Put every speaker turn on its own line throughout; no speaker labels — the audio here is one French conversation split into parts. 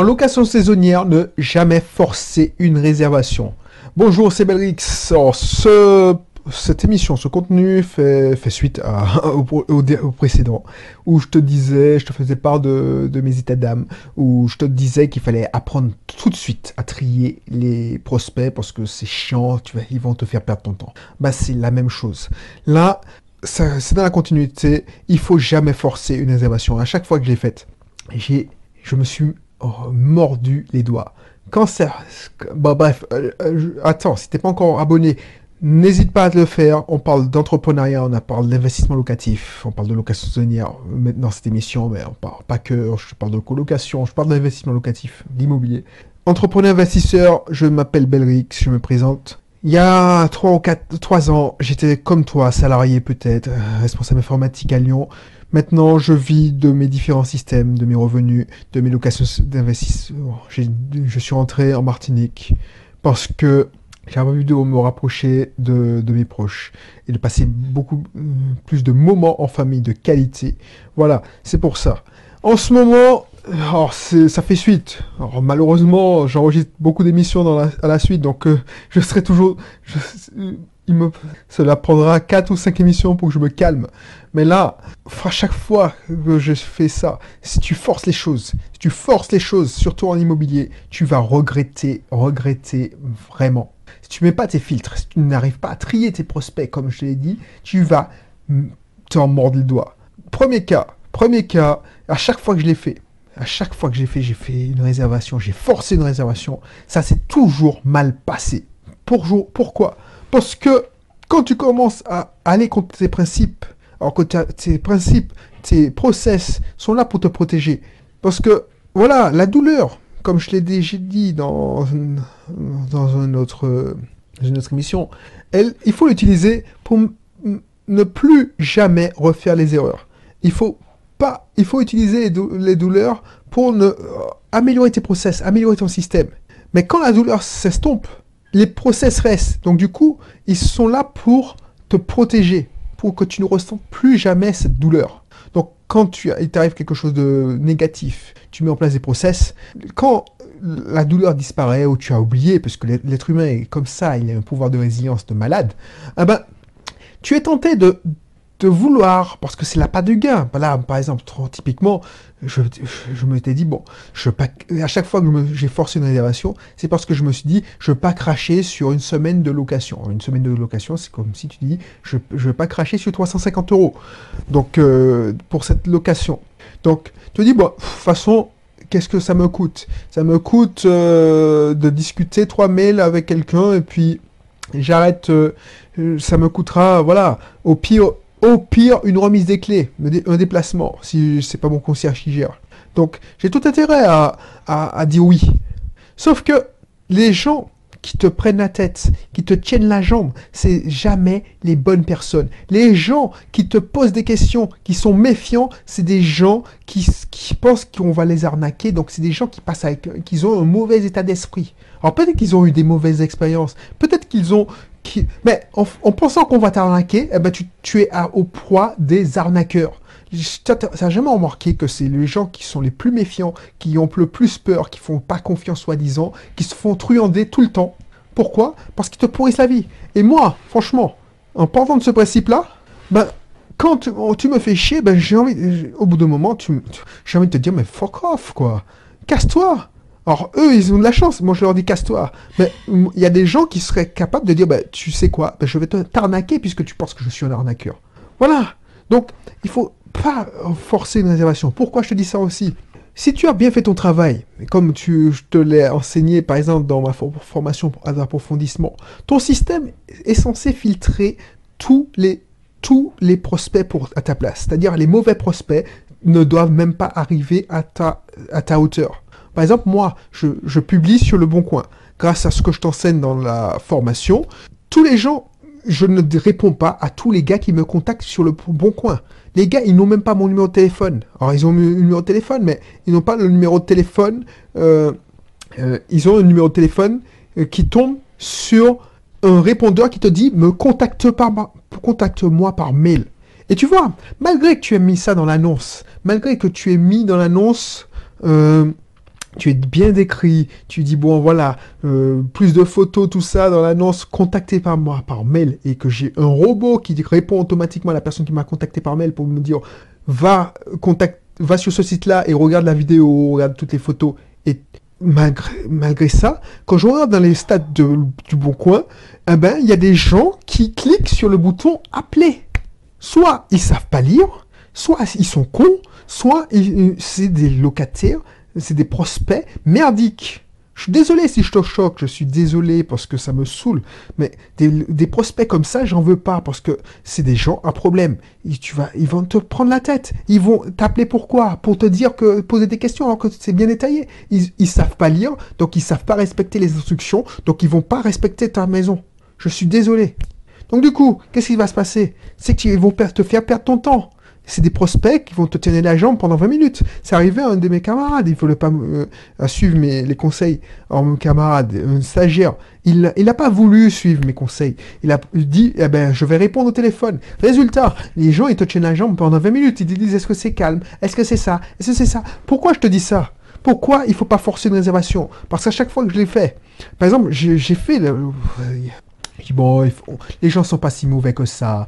En location saisonnière, ne jamais forcer une réservation. Bonjour, c'est Belrix. Ce, cette émission, ce contenu fait, suite au, précédent, où je te disais, je te faisais part de, mes états d'âme, où je te disais qu'il fallait apprendre tout de suite à trier les prospects parce que c'est chiant, tu vas, ils vont te faire perdre ton temps. Bah, c'est la même chose. Là, c'est dans la continuité. Il faut jamais forcer une réservation. À chaque fois que je l'ai faite, j'ai, je me suis mordu les doigts. Ça, bah bref, euh, euh, attends, si t'es pas encore abonné, n'hésite pas à le faire. On parle d'entrepreneuriat, on parle d'investissement locatif, on parle de location saisonnière maintenant cette émission, mais on parle pas que, je parle de colocation, je parle d'investissement locatif, d'immobilier. Entrepreneur investisseur, je m'appelle Belrix, je me présente. Il y a 3 ou 4, 3 ans, j'étais comme toi, salarié peut-être, euh, responsable informatique à Lyon. Maintenant, je vis de mes différents systèmes, de mes revenus, de mes locations d'investissement. Je suis rentré en Martinique parce que j'ai envie de me rapprocher de, mes proches et de passer beaucoup euh, plus de moments en famille de qualité. Voilà, c'est pour ça. En ce moment, alors ça fait suite. Alors malheureusement, j'enregistre beaucoup d'émissions à la suite, donc euh, je serai toujours. je- euh, cela prendra 4 ou 5 émissions pour que je me calme. Mais là, à chaque fois que je fais ça, si tu forces les choses, si tu forces les choses, surtout en immobilier, tu vas regretter, regretter vraiment. Si tu mets pas tes filtres, si tu n'arrives pas à trier tes prospects, comme je l'ai dit, tu vas t'en mordre le doigt. Premier cas, premier cas, à chaque fois que je l'ai fait, à chaque fois que j'ai fait, j'ai fait une réservation, j'ai forcé une réservation, ça s'est toujours mal passé. Pour, pourquoi? Parce que quand tu commences à aller contre tes principes, alors que tes principes, tes process sont là pour te protéger. Parce que, voilà, la douleur, comme je l'ai déjà dit dans, dans une, autre, une autre émission, elle, il faut l'utiliser pour ne plus jamais refaire les erreurs. Il faut pas, il faut utiliser les douleurs pour ne, euh, améliorer tes process, améliorer ton système. Mais quand la douleur s'estompe, les process restent. Donc du coup, ils sont là pour te protéger, pour que tu ne ressentes plus jamais cette douleur. Donc quand tu, il t'arrive quelque chose de négatif, tu mets en place des process. Quand la douleur disparaît ou tu as oublié, parce que l'être humain est comme ça, il a un pouvoir de résilience de malade, eh ben, tu es tenté de, de vouloir, parce que c'est la pas de gain. Là, par exemple, trop typiquement, je, je m'étais dit, bon, je pas, à chaque fois que j'ai forcé une réservation, c'est parce que je me suis dit, je veux pas cracher sur une semaine de location. Une semaine de location, c'est comme si tu dis, je, je veux pas cracher sur 350 euros. Donc, euh, pour cette location. Donc, tu te dis, bon, de toute façon, qu'est-ce que ça me coûte? Ça me coûte euh, de discuter trois mails avec quelqu'un et puis j'arrête. Euh, ça me coûtera, voilà, au pire, au pire, une remise des clés, un déplacement, si c'est pas mon concierge qui gère. Donc, j'ai tout intérêt à, à, dire oui. Sauf que les gens qui te prennent la tête, qui te tiennent la jambe, c'est jamais les bonnes personnes. Les gens qui te posent des questions, qui sont méfiants, c'est des gens qui, pensent qu'on va les arnaquer. Donc, c'est des gens qui passent avec, qui ont un mauvais état d'esprit. Alors, peut-être qu'ils ont eu des mauvaises expériences. Peut-être qu'ils ont Mais en, en pensant qu'on va t'arnaquer, eh ben tu, es à, au poids des arnaqueurs. Ça n'a jamais remarqué que c'est les gens qui sont les plus méfiants, qui ont le plus peur, qui font pas confiance soi-disant, qui se font truander tout le temps. Pourquoi? Parce qu'ils te pourrissent la vie. Et moi, franchement, en partant de ce principe-là, ben, quand tu, me fais chier, ben, j'ai envie, au bout d'un moment, tu, j'ai envie de te dire, mais fuck off, quoi. Casse-toi. Alors, eux, ils ont de la chance. Moi, je leur dis casse-toi. Mais il y a des gens qui seraient capables de dire bah, tu sais quoi? Bah, Je vais t'arnaquer puisque tu penses que je suis un arnaqueur. Voilà. Donc, il faut pas forcer une réservation. Pourquoi je te dis ça aussi? Si tu as bien fait ton travail, comme tu, je te l'ai enseigné par exemple dans ma formation d'approfondissement, ton système est censé filtrer tous les, tous les prospects pour, à ta place. C'est-à-dire les mauvais prospects ne doivent même pas arriver à ta, à ta hauteur. Par exemple, moi, je, publie sur Le Bon Coin. Grâce à ce que je t'enseigne dans la formation, tous les gens, je ne réponds pas à tous les gars qui me contactent sur Le Bon Coin. Les gars, ils n'ont même pas mon numéro de téléphone. Alors, ils ont le numéro de téléphone, mais ils n'ont pas le numéro de téléphone. Euh, euh, ils ont un numéro de téléphone euh, qui tombe sur un répondeur qui te dit me contacte par contacte-moi par mail. Et tu vois, malgré que tu aies mis ça dans l'annonce, malgré que tu aies mis dans l'annonce tu es bien décrit, tu dis bon voilà, euh, plus de photos, tout ça dans l'annonce, contacté par moi par mail et que j'ai un robot qui répond automatiquement à la personne qui m'a contacté par mail pour me dire va va sur ce site-là et regarde la vidéo, regarde toutes les photos et malgré, ça, quand je regarde dans les stats du Bon Coin, eh ben il y a des gens qui cliquent sur le bouton appeler. Soit ils savent pas lire, soit ils sont cons, soit c'est des locataires c'est des prospects merdiques. Je suis désolé si je te choque, je suis désolé parce que ça me saoule, mais des, prospects comme ça, j'en veux pas parce que c'est des gens à problème. tu vas, ils vont te prendre la tête. Ils vont t'appeler pourquoi? Pour te dire que poser des questions alors que c'est bien détaillé. Ils, ils savent pas lire, donc ils savent pas respecter les instructions, donc ils vont pas respecter ta maison. Je suis désolé. Donc du coup, qu'est-ce qui va se passer? C'est qu'ils vont te faire perdre ton temps c'est des prospects qui vont te tenir la jambe pendant 20 minutes. C'est arrivé à un de mes camarades, il ne voulait pas euh, suivre mes, conseils. Alors mon camarade, un stagiaire, il n'a pas voulu suivre mes conseils. Il a dit, eh ben, je vais répondre au téléphone. Résultat, les gens, ils te tiennent la jambe pendant 20 minutes. Ils te disent, est-ce que c'est calme? Est-ce que c'est ça? Est-ce que c'est ça? Pourquoi je te dis ça? Pourquoi il ne faut pas forcer une réservation? Parce qu'à chaque fois que je l'ai fait, par exemple, j'ai fait... Le, bon, les gens sont pas si mauvais que ça.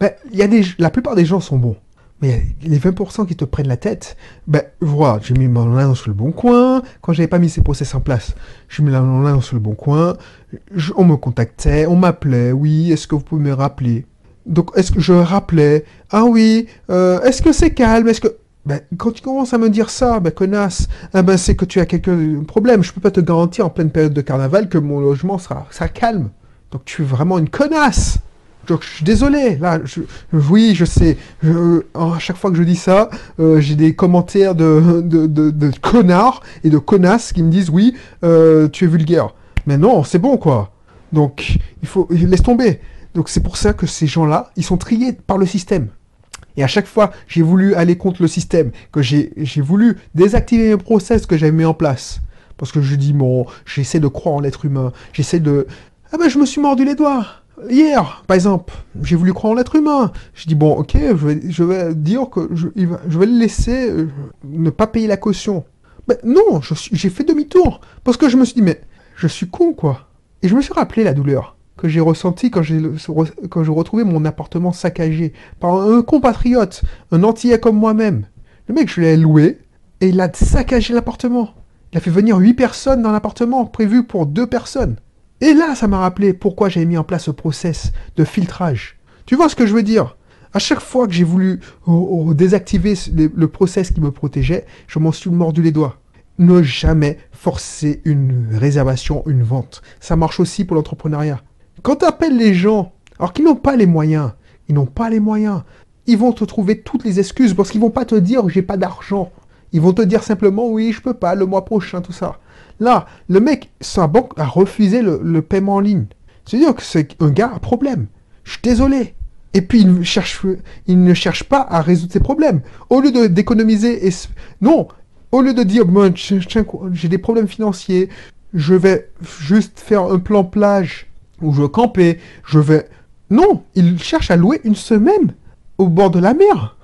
Ben, y a des, la plupart des gens sont bons. Mais les 20% qui te prennent la tête, ben voilà, j'ai mis mon annonce sur le bon coin. Quand j'avais pas mis ces process en place, j'ai mis mon annonce sur le bon coin. on me contactait, on m'appelait. Oui, est-ce que vous pouvez me rappeler? Donc, est-ce que je rappelais? Ah oui, euh, est-ce que c'est calme? Est-ce que ben, quand tu commences à me dire ça, ben, connasse, eh ben, c'est que tu as quelques problèmes. Je peux pas te garantir en pleine période de carnaval que mon logement sera calme. Donc tu es vraiment une connasse. Je suis désolé, là, oui, je sais, à chaque fois que je dis ça, euh, j'ai des commentaires de, de, connards et de connasses qui me disent oui, euh, tu es vulgaire. Mais non, c'est bon quoi. Donc il faut laisse tomber. Donc c'est pour ça que ces gens-là, ils sont triés par le système. Et à chaque fois, j'ai voulu aller contre le système, que j'ai voulu désactiver mes process que j'avais mis en place. Parce que je dis, bon, j'essaie de croire en l'être humain, j'essaie de... Ah ben je me suis mordu les doigts Hier, par exemple, j'ai voulu croire en l'être humain. Je dis, bon, ok, je vais, dire que je, vais le laisser euh, ne pas payer la caution. Mais non, j'ai fait demi-tour. Parce que je me suis dit, mais je suis con, quoi. Et je me suis rappelé la douleur que j'ai ressentie quand quand je retrouvais mon appartement saccagé par un compatriote, un antillais comme moi-même. Le mec, je l'ai loué et il a saccagé l'appartement. Il a fait venir huit personnes dans l'appartement prévu pour deux personnes. Et là, ça m'a rappelé pourquoi j'avais mis en place ce process de filtrage. Tu vois ce que je veux dire? À chaque fois que j'ai voulu désactiver le process qui me protégeait, je m'en suis mordu les doigts. Ne jamais forcer une réservation, une vente. Ça marche aussi pour l'entrepreneuriat. Quand tu les gens, alors qu'ils n'ont pas les moyens, ils n'ont pas les moyens, ils vont te trouver toutes les excuses parce qu'ils vont pas te dire j'ai pas d'argent. Ils vont te dire simplement oui, je peux pas, le mois prochain, tout ça. Là, le mec, sa banque a refusé le, paiement en ligne. C'est-à-dire que c'est un gars à problème. Je suis désolé. Et puis, il, cherche, il ne cherche pas à résoudre ses problèmes. Au lieu d'économiser, et... non, au lieu de dire, j'ai des problèmes financiers, je vais juste faire un plan plage où je vais camper, je vais... Non, il cherche à louer une semaine au bord de la mer.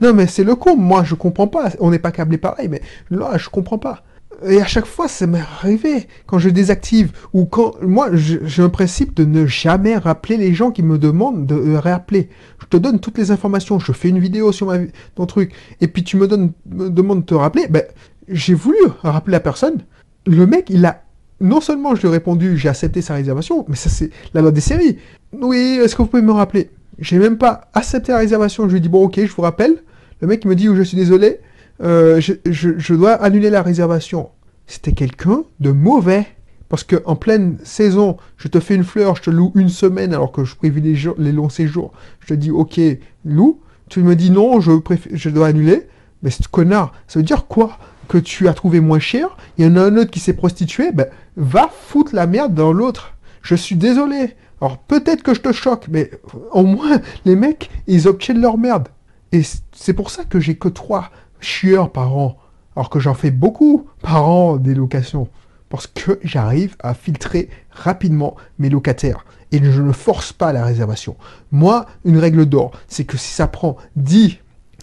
Non, mais c'est le con. Moi, je comprends pas. On n'est pas câblé pareil, mais là, je comprends pas. Et à chaque fois, ça m'est arrivé quand je désactive ou quand moi j'ai un principe de ne jamais rappeler les gens qui me demandent de euh, réappeler. Je te donne toutes les informations, je fais une vidéo sur ma ton truc et puis tu me me demandes de te rappeler. Ben j'ai voulu rappeler la personne. Le mec, il a non seulement je lui ai répondu, j'ai accepté sa réservation, mais ça c'est la loi des séries. Oui, est-ce que vous pouvez me rappeler? J'ai même pas accepté la réservation. Je lui ai dit bon ok, je vous rappelle. Le mec me dit oh, je suis désolé. Euh, je, dois annuler la réservation. C'était quelqu'un de mauvais. Parce que en pleine saison, je te fais une fleur, je te loue une semaine alors que je privilégie les longs séjours. Je te dis, ok, loue. Tu me dis non, je, je dois annuler. Mais ce connard, ça veut dire quoi? Que tu as trouvé moins cher, il y en a un autre qui s'est prostitué, ben va foutre la merde dans l'autre. Je suis désolé. Alors peut-être que je te choque, mais au moins les mecs, ils obtiennent leur merde. Et c'est pour ça que j'ai que trois chieurs par an, alors que j'en fais beaucoup par an des locations, parce que j'arrive à filtrer rapidement mes locataires et je ne force pas la réservation. Moi, une règle d'or, c'est que si ça prend 10,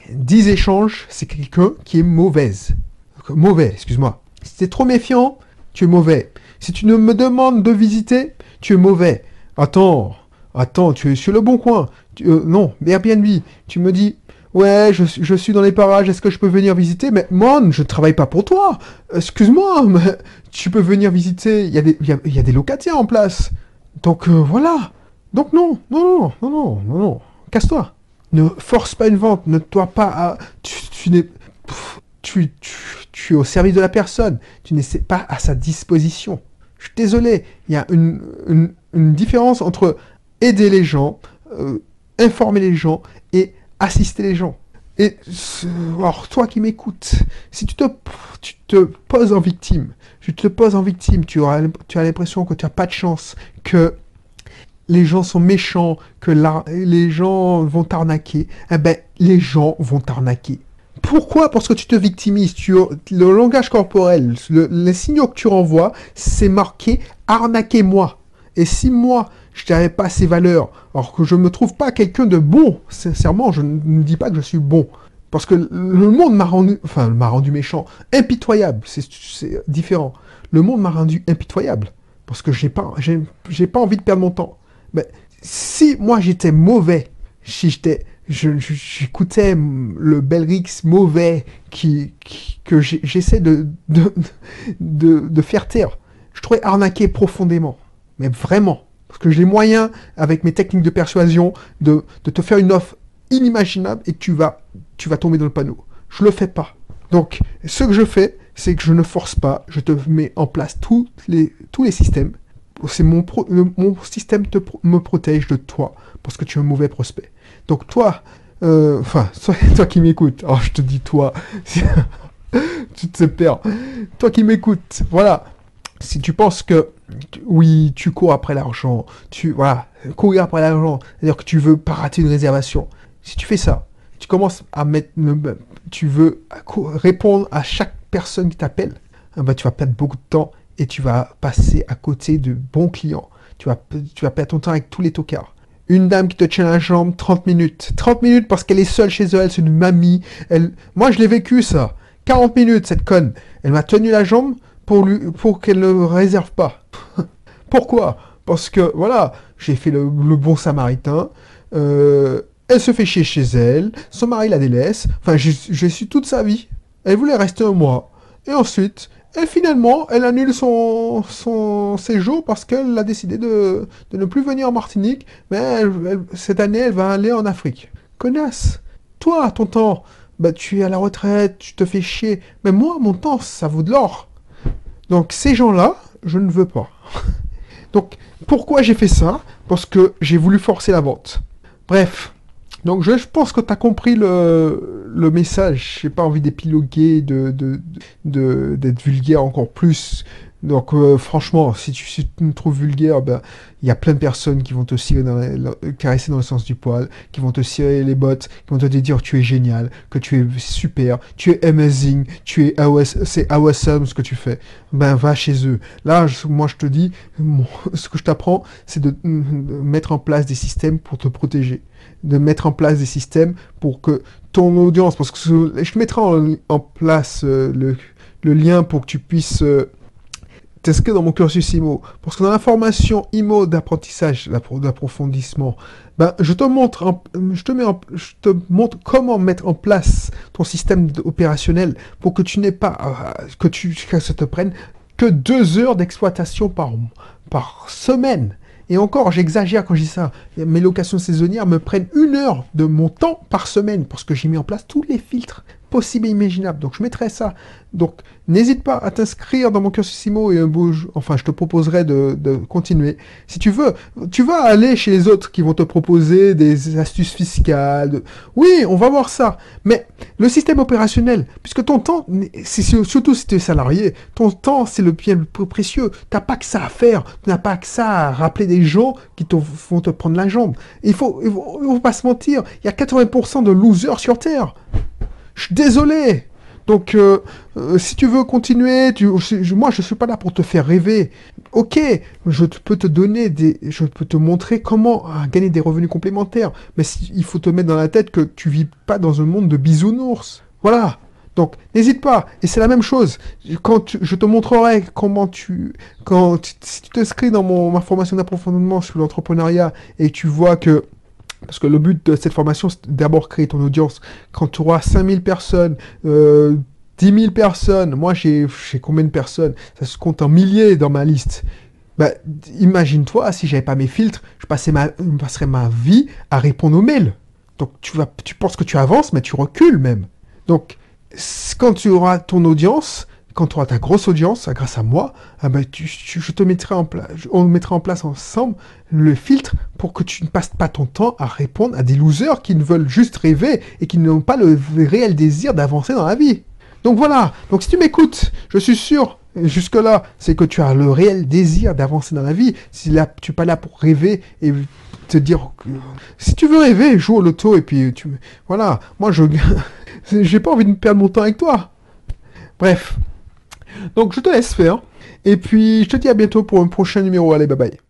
10 échanges, c'est quelqu'un qui est mauvaise. Mauvais, excuse-moi. Si tu es trop méfiant, tu es mauvais. Si tu ne me demandes de visiter, tu es mauvais. Attends, attends, tu es sur le bon coin. Tu, euh, non, Airbnb, tu me dis, ouais, je, je suis dans les parages, est-ce que je peux venir visiter? Mais moi, je ne travaille pas pour toi. Excuse-moi, mais tu peux venir visiter. Il y, a des- y a- y a des locataires en place. Donc euh, voilà. Donc non, non, non, non, non, non, non. Casse-toi. Ne force pas une vente. Ne toi pas à. Tu, tu n'es. Tu, tu, tu es au service de la personne. Tu n'es pas à sa disposition. Je suis désolé. Il y a une, différence entre aider les gens, euh, informer les gens et assister les gens. Et alors toi qui m'écoutes, si tu te, poses en victime, tu te poses en victime, tu, as l'impression que tu n'as pas de chance, que les gens sont méchants, que les gens vont t'arnaquer, eh ben les gens vont t'arnaquer. Pourquoi Parce que tu te victimises. Tu, le langage corporel, le- les signaux que tu renvoies, c'est marqué arnaquez-moi. Et si moi, je n'avais pas ces valeurs, alors que je ne me trouve pas quelqu'un de bon, sincèrement, je ne dis pas que je suis bon. Parce que le monde m'a rendu, enfin, m'a rendu méchant, impitoyable, c'est différent. Le monde m'a rendu impitoyable. Parce que j'ai pas, j'ai pas envie de perdre mon temps. Mais si moi j'étais mauvais, si j'étais, j'écoutais le Belrix mauvais qui, que j'essaie de, de, de, faire taire, je trouvais arnaqué profondément. Mais vraiment. Parce que j'ai les moyens, avec mes techniques de persuasion, de, de te faire une offre inimaginable et tu vas, tu vas tomber dans le panneau. Je le fais pas. Donc, ce que je fais, c'est que je ne force pas, je te mets en place tous les, tous les systèmes. C'est mon, pro- mon système te me protège de toi, parce que tu es un mauvais prospect. Donc toi, euh, enfin, toi, toi qui m'écoutes, alors je te dis toi, tu te perds. Toi qui m'écoutes, voilà. Si tu penses que oui, tu cours après l'argent, tu voilà, courir après l'argent, c'est-à-dire que tu veux pas rater une réservation. Si tu fais ça, tu commences à mettre, tu veux répondre à chaque personne qui t'appelle, ah bah, tu vas perdre beaucoup de temps et tu vas passer à côté de bons clients. Tu vas, tu vas perdre ton temps avec tous les tocards. Une dame qui te tient la jambe 30 minutes. 30 minutes parce qu'elle est seule chez elle, c'est une mamie. Elle... Moi, je l'ai vécu, ça. 40 minutes, cette conne. Elle m'a tenu la jambe pour, lui... pour qu'elle ne réserve pas. Pourquoi? Parce que, voilà, j'ai fait le, bon samaritain. Euh, elle se fait chier chez elle. Son mari la délaisse. Enfin, j'ai su toute sa vie. Elle voulait rester un mois. Et ensuite, et finalement, elle annule son, séjour parce qu'elle a décidé de, ne plus venir en Martinique. Mais cette année, elle va aller en Afrique. Connasse Toi, ton temps, bah, tu es à la retraite, tu te fais chier. Mais moi, mon temps, ça vaut de l'or. Donc, ces gens-là, je ne veux pas. Donc, pourquoi j'ai fait ça? Parce que j'ai voulu forcer la vente. Bref. Donc, je, pense que tu as compris le, message. J'ai pas envie d'épiloguer, de- d'être vulgaire encore plus. Donc, euh, franchement, si tu, si me trouves vulgaire, ben, il y a plein de personnes qui vont te caresser dans le sens du poil, qui vont te cirer les bottes, qui vont te dire tu es génial, que tu es super, tu es amazing, tu es c'est awesome ce que tu fais. Ben, va chez eux. Là, moi, je te dis, ce que je t'apprends, c'est de, mettre en place des systèmes pour te protéger de mettre en place des systèmes pour que ton audience, parce que je mettrai en, en place euh, le, le lien pour que tu puisses euh, t'inscrire dans mon cursus IMO. Parce que dans la formation IMO d'apprentissage, d'appro- d'approfondissement, ben, je te montre, je te mets je te montre comment mettre en place ton système opérationnel pour que tu n'aies pas, euh, que tu, te prenne que deux heures d'exploitation par, par semaine. Et encore, j'exagère quand je dis ça. Mes locations saisonnières me prennent une heure de mon temps par semaine parce que j'ai mis en place tous les filtres et imaginables. Donc je mettrai ça. Donc n'hésite pas à t'inscrire dans mon cursus IMO et un jour- enfin je te proposerai de, continuer. Si tu veux, tu vas aller chez les autres qui vont te proposer des astuces fiscales. Oui, on va voir ça. Mais le système opérationnel, puisque ton temps, surtout si tu es salarié, ton temps c'est le bien le plus précieux. T'as pas que ça à faire. Tu n'as pas que ça à rappeler des gens qui te, vont te prendre la jambe. Il faut, il faut, il faut pas se mentir. Il y a 80% de losers sur Terre. Je suis désolé. Donc, euh, euh, si tu veux continuer, tu, je- moi, je suis pas là pour te faire rêver. Ok, je peux te donner des, je peux te montrer comment euh, gagner des revenus complémentaires. Mais il faut te mettre dans la tête que tu vis pas dans un monde de bisounours. Voilà. Donc, n'hésite pas. Et c'est la même chose. Quand je te montrerai comment tu, quand si tu t'inscris dans mon, ma formation d'approfondissement sur l'entrepreneuriat et tu vois que parce que le but de cette formation, c'est d'abord créer ton audience. Quand tu auras 5000 personnes, euh, 10 000 personnes, moi j'ai combien de personnes? Ça se compte en milliers dans ma liste. Bah, imagine-toi, si j'avais pas mes filtres, je, passais ma, je passerais ma vie à répondre aux mails. Donc tu, vas, tu penses que tu avances, mais tu recules même. Donc quand tu auras ton audience, quand tu auras ta grosse audience, grâce à moi, ah ben, je te mettrai en on mettra en place ensemble le filtre pour que tu ne passes pas ton temps à répondre à des losers qui ne veulent juste rêver et qui n'ont pas le réel désir d'avancer dans la vie. Donc voilà, donc si tu m'écoutes, je suis sûr, jusque-là, c'est que tu as le réel désir d'avancer dans la vie. Si là, tu n'es pas là pour rêver et te dire si tu veux rêver, joue au loto et puis tu voilà. Moi je j'ai pas envie de perdre mon temps avec toi. Bref. Donc je te laisse faire et puis je te dis à bientôt pour un prochain numéro. Allez, bye bye.